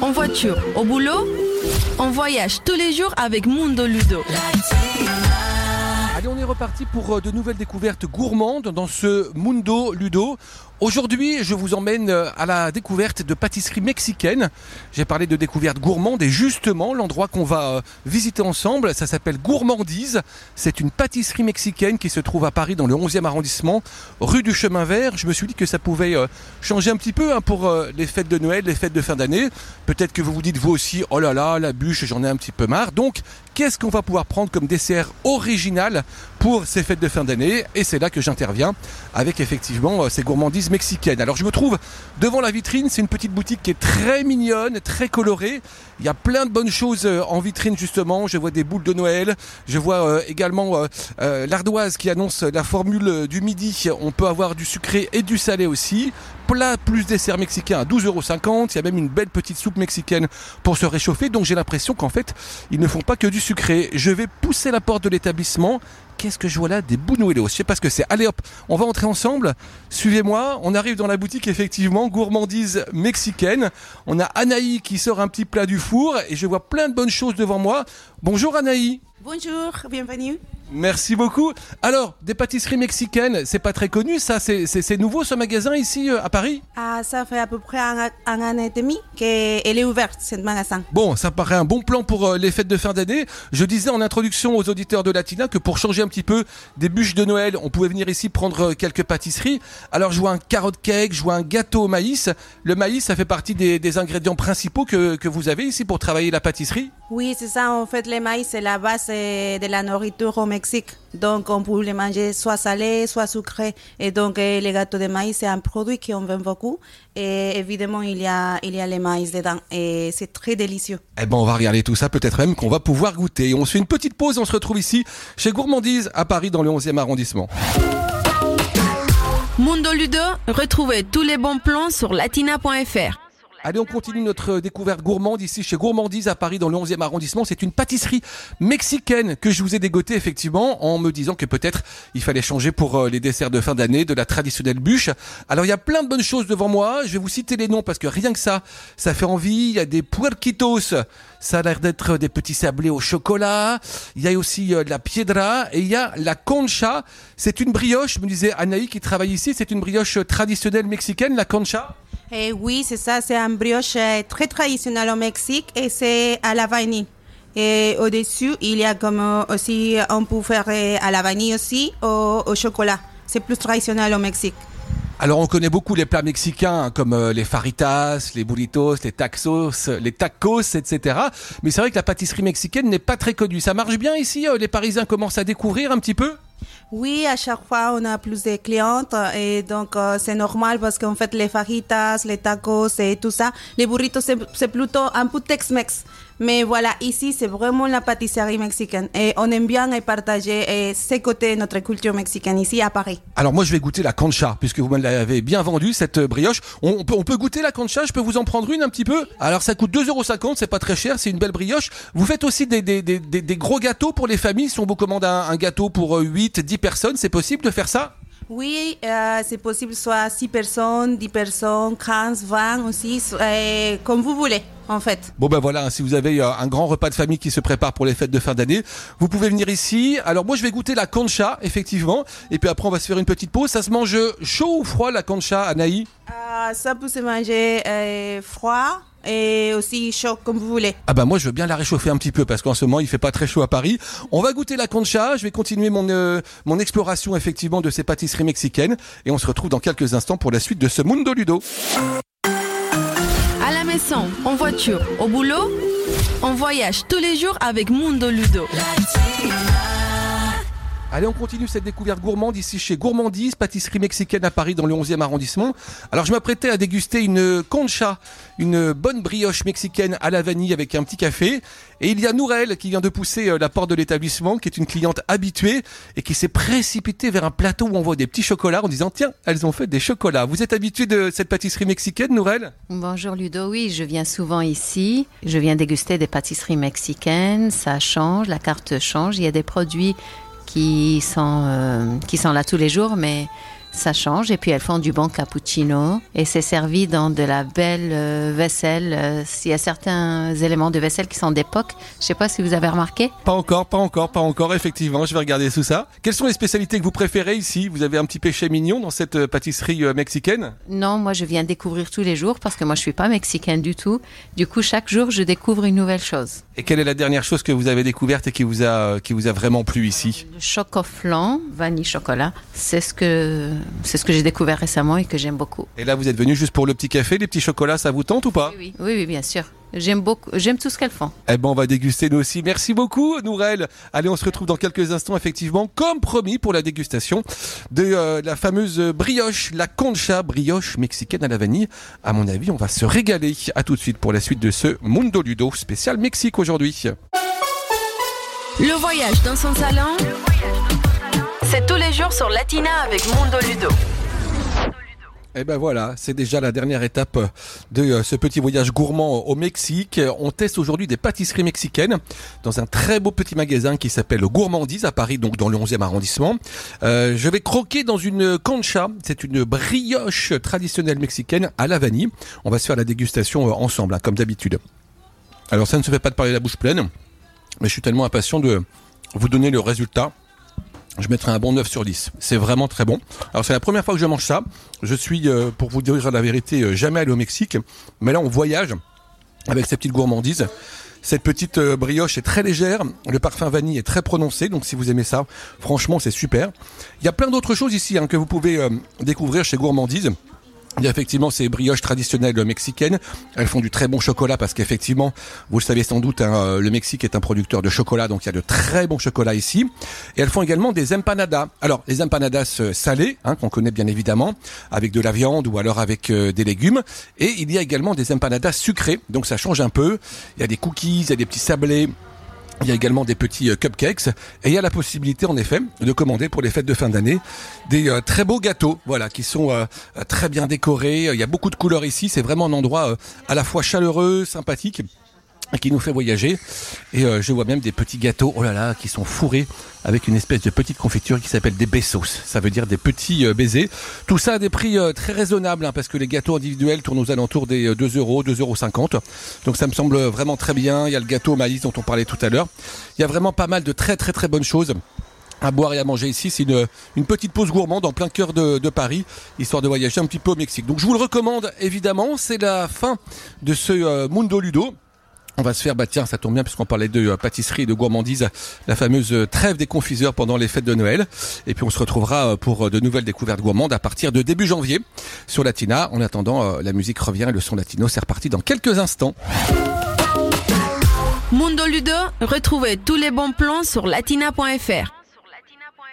en voiture, au boulot, on voyage tous les jours avec Mundo Ludo. Allez, on est reparti pour euh, de nouvelles découvertes gourmandes dans ce Mundo Ludo. Aujourd'hui, je vous emmène euh, à la découverte de pâtisseries mexicaines. J'ai parlé de découvertes gourmandes et justement, l'endroit qu'on va euh, visiter ensemble, ça s'appelle Gourmandise. C'est une pâtisserie mexicaine qui se trouve à Paris dans le 11e arrondissement, rue du Chemin Vert. Je me suis dit que ça pouvait euh, changer un petit peu hein, pour les fêtes de Noël, les fêtes de fin d'année. Peut-être que vous vous dites vous aussi, oh là là, la bûche, j'en ai un petit peu marre. Donc, qu'est-ce qu'on va pouvoir prendre comme dessert original pour ces fêtes de fin d'année Et c'est là que j'interviens avec effectivement ces gourmandises mexicaine. Alors je me trouve devant la vitrine, c'est une petite boutique qui est très mignonne, très colorée. Il y a plein de bonnes choses euh, en vitrine justement. Je vois des boules de Noël, je vois euh, également euh, l'ardoise qui annonce la formule du midi. On peut avoir du sucré et du salé aussi plat plus dessert mexicain à 12,50€. Il y a même une belle petite soupe mexicaine pour se réchauffer. Donc j'ai l'impression qu'en fait, ils ne font pas que du sucré. Je vais pousser la porte de l'établissement. Qu'est-ce que je vois là Des buñuelos. Je sais pas ce que c'est. Allez hop, on va entrer ensemble. Suivez-moi. On arrive dans la boutique effectivement, gourmandise mexicaine. On a Anaï qui sort un petit plat du four et je vois plein de bonnes choses devant moi. Bonjour Anaï. Bonjour, bienvenue. Merci beaucoup. Alors, des pâtisseries mexicaines, c'est pas très connu, ça, c'est nouveau ce magasin ici euh, à Paris? Ah, ça fait à peu près un, an et demi qu'elle est ouverte, ce magasin. Bon, ça paraît un bon plan pour euh, les fêtes de fin d'année. Je disais en introduction aux auditeurs de Latina que pour changer un petit peu des bûches de Noël, on pouvait venir ici prendre euh, quelques pâtisseries. Alors, je vois un carotte cake, je vois un gâteau au maïs. Le maïs, ça fait partie des, ingrédients principaux que, que vous avez ici pour travailler la pâtisserie? Oui, c'est ça. En fait, le maïs, c'est la base de la nourriture au Mexique. Donc, on peut les manger soit salé, soit sucré. Et donc, eh, les gâteaux de maïs, c'est un produit qu'on vend beaucoup. Et évidemment, il y a, il y a les maïs dedans. Et c'est très délicieux. Eh ben, on va regarder tout ça. Peut-être même qu'on va pouvoir goûter. On se fait une petite pause. On se retrouve ici, chez Gourmandise, à Paris, dans le 11e arrondissement. Mundo Ludo, retrouvez tous les bons plans sur latina.fr. Allez, on continue notre découverte gourmande ici chez Gourmandise à Paris dans le 11e arrondissement. C'est une pâtisserie mexicaine que je vous ai dégotée effectivement en me disant que peut-être il fallait changer pour euh, les desserts de fin d'année de la traditionnelle bûche. Alors il y a plein de bonnes choses devant moi. Je vais vous citer les noms parce que rien que ça, ça fait envie. Il y a des puerquitos. Ça a l'air d'être des petits sablés au chocolat. Il y a aussi euh, la piedra et il y a la concha. C'est une brioche, me disait Anaï qui travaille ici. C'est une brioche traditionnelle mexicaine, la concha. Eh oui, c'est ça, c'est un brioche euh, très traditionnel au Mexique et c'est à la vanille. Et au-dessus, il y a comme euh, aussi, on peut faire euh, à la vanille aussi, au, au chocolat. C'est plus traditionnel au Mexique. Alors on connaît beaucoup les plats mexicains hein, comme les faritas, les burritos, les tacos, les tacos, etc. Mais c'est vrai que la pâtisserie mexicaine n'est pas très connue. Ça marche bien ici Les Parisiens commencent à découvrir un petit peu? Oui, à chaque fois, on a plus de clientes et donc euh, c'est normal parce qu'en fait, les fajitas, les tacos et tout ça, les burritos, c'est plutôt un peu Tex-Mex. Mais voilà, ici, c'est vraiment la pâtisserie mexicaine. Et on aime bien partager et ces côtés notre culture mexicaine ici à Paris. Alors moi, je vais goûter la cancha, puisque vous me l'avez bien vendue, cette brioche. On peut, on peut goûter la cancha, je peux vous en prendre une un petit peu? Alors ça coûte 2,50€, c'est pas très cher, c'est une belle brioche. Vous faites aussi des, des, des, des, gros gâteaux pour les familles, si on vous commande un, un gâteau pour 8, euh, 10 personnes, c'est possible de faire ça? Oui, euh, c'est possible, soit 6 personnes, 10 personnes, 15, 20 aussi, euh, comme vous voulez. En fait. Bon ben voilà, si vous avez euh, un grand repas de famille qui se prépare pour les fêtes de fin d'année, vous pouvez venir ici. Alors moi je vais goûter la concha effectivement, et puis après on va se faire une petite pause. Ça se mange chaud ou froid la concha, Anaï? Ça peut se manger froid et aussi chaud comme vous voulez. Ah bah moi je veux bien la réchauffer un petit peu parce qu'en ce moment il fait pas très chaud à Paris. On va goûter la concha, je vais continuer mon euh, mon exploration effectivement de ces pâtisseries mexicaines et on se retrouve dans quelques instants pour la suite de ce Mundo Ludo. Maison, en voiture, au boulot, on voyage tous les jours avec Mundo Ludo. Allez, on continue cette découverte gourmande ici chez Gourmandise, pâtisserie mexicaine à Paris dans le 11e arrondissement. Alors je m'apprêtais à déguster une concha, une bonne brioche mexicaine à la vanille avec un petit café. Et il y a Nourel qui vient de pousser euh, la porte de l'établissement, qui est une cliente habituée et qui s'est précipitée vers un plateau où on voit des petits chocolats en disant tiens, elles ont fait des chocolats. Vous êtes habitué de cette pâtisserie mexicaine, Nourel? Bonjour Ludo, oui, je viens souvent ici. Je viens déguster des pâtisseries mexicaines. Ça change, la carte change. Il y a des produits qui sont, euh, qui sont là tous les jours, mais Ça change. Et puis elles font du bon cappuccino. Et c'est servi dans de la belle euh, vaisselle. Euh, Il y a certains éléments de vaisselle qui sont d'époque. Je sais pas si vous avez remarqué. Pas encore, pas encore, pas encore, effectivement. Je vais regarder tout ça. Quelles sont les spécialités que vous préférez ici? Vous avez un petit péché mignon dans cette euh, pâtisserie mexicaine? Non, moi je viens découvrir tous les jours parce que moi je suis pas mexicaine du tout. Du coup, chaque jour je découvre une nouvelle chose. Et quelle est la dernière chose que vous avez découverte et qui vous a, qui vous a vraiment plu ici? Le chocoflan, vanille chocolat, c'est ce que c'est ce que j'ai découvert récemment et que j'aime beaucoup. Et là, vous êtes venu juste pour le petit café, les petits chocolats, ça vous tente ou pas? Oui, oui, oui, bien sûr. J'aime beaucoup, j'aime tout ce qu'elles font. Eh ben, on va déguster nous aussi. Merci beaucoup, Nourel. Allez, on se retrouve dans quelques instants, effectivement, comme promis, pour la dégustation de euh, la fameuse brioche, la concha brioche mexicaine à la vanille. À mon avis, on va se régaler. À tout de suite pour la suite de ce Mundo Ludo spécial Mexique aujourd'hui. Le voyage dans son salon, c'est tous les jours sur Latina avec Mundo Ludo. Et ben voilà, c'est déjà la dernière étape de euh, ce petit voyage gourmand au Mexique. On teste aujourd'hui des pâtisseries mexicaines dans un très beau petit magasin qui s'appelle Gourmandise à Paris, donc dans le 11e arrondissement. Euh, je vais croquer dans une concha, c'est une brioche traditionnelle mexicaine à la vanille. On va se faire la dégustation euh, ensemble, hein, comme d'habitude. Alors ça ne se fait pas de parler la bouche pleine, mais je suis tellement impatient de vous donner le résultat je mettrai un bon 9 sur 10. C'est vraiment très bon. Alors c'est la première fois que je mange ça. Je suis, euh, pour vous dire la vérité, euh, jamais allé au Mexique. Mais là on voyage avec ces petites gourmandises. Cette petite euh, brioche est très légère, le parfum vanille est très prononcé, donc si vous aimez ça, franchement c'est super. Il y a plein d'autres choses ici hein, que vous pouvez découvrir chez Gourmandise. Il y a effectivement ces brioches traditionnelles mexicaines. Elles font du très bon chocolat parce qu'effectivement, vous le savez sans doute, hein, euh, le Mexique est un producteur de chocolat, donc il y a de très bons chocolats ici. Et elles font également des empanadas. Alors, les empanadas euh, salées, hein, qu'on connaît bien évidemment, avec de la viande ou alors avec euh, des légumes. Et il y a également des empanadas sucrées, donc ça change un peu. Il y a des cookies, il y a des petits sablés. Il y a également des petits euh, cupcakes et il y a la possibilité en effet de commander pour les fêtes de fin d'année des euh, très beaux gâteaux, voilà, qui sont euh, très bien décorés. Il y a beaucoup de couleurs ici. C'est vraiment un endroit à la fois chaleureux, sympathique qui nous fait voyager. Et euh, je vois même des petits gâteaux, oh là là, qui sont fourrés avec une espèce de petite confiture qui s'appelle des besos. Ça veut dire des petits euh, baisers. Tout ça à des prix euh, très raisonnables, hein, parce que les gâteaux individuels tournent aux alentours des euh, 2 euros, 2,50 euros. Donc ça me semble vraiment très bien. Il y a le gâteau au maïs dont on parlait tout à l'heure. Il y a vraiment pas mal de très très très bonnes choses à boire et à manger ici. C'est une, une petite pause gourmande en plein cœur de, Paris, histoire de voyager un petit peu au Mexique. Donc je vous le recommande évidemment. C'est la fin de ce Mundo Ludo. On va se faire, bah tiens, ça tombe bien puisqu'on parlait de euh, pâtisserie et de gourmandise, la fameuse euh, trêve des confiseurs pendant les fêtes de Noël. Et puis on se retrouvera euh, pour de nouvelles découvertes gourmandes à partir de début janvier sur Latina. En attendant, la musique revient, le son latino, c'est reparti dans quelques instants. Mundo Ludo, retrouvez tous les bons plans sur latina.fr.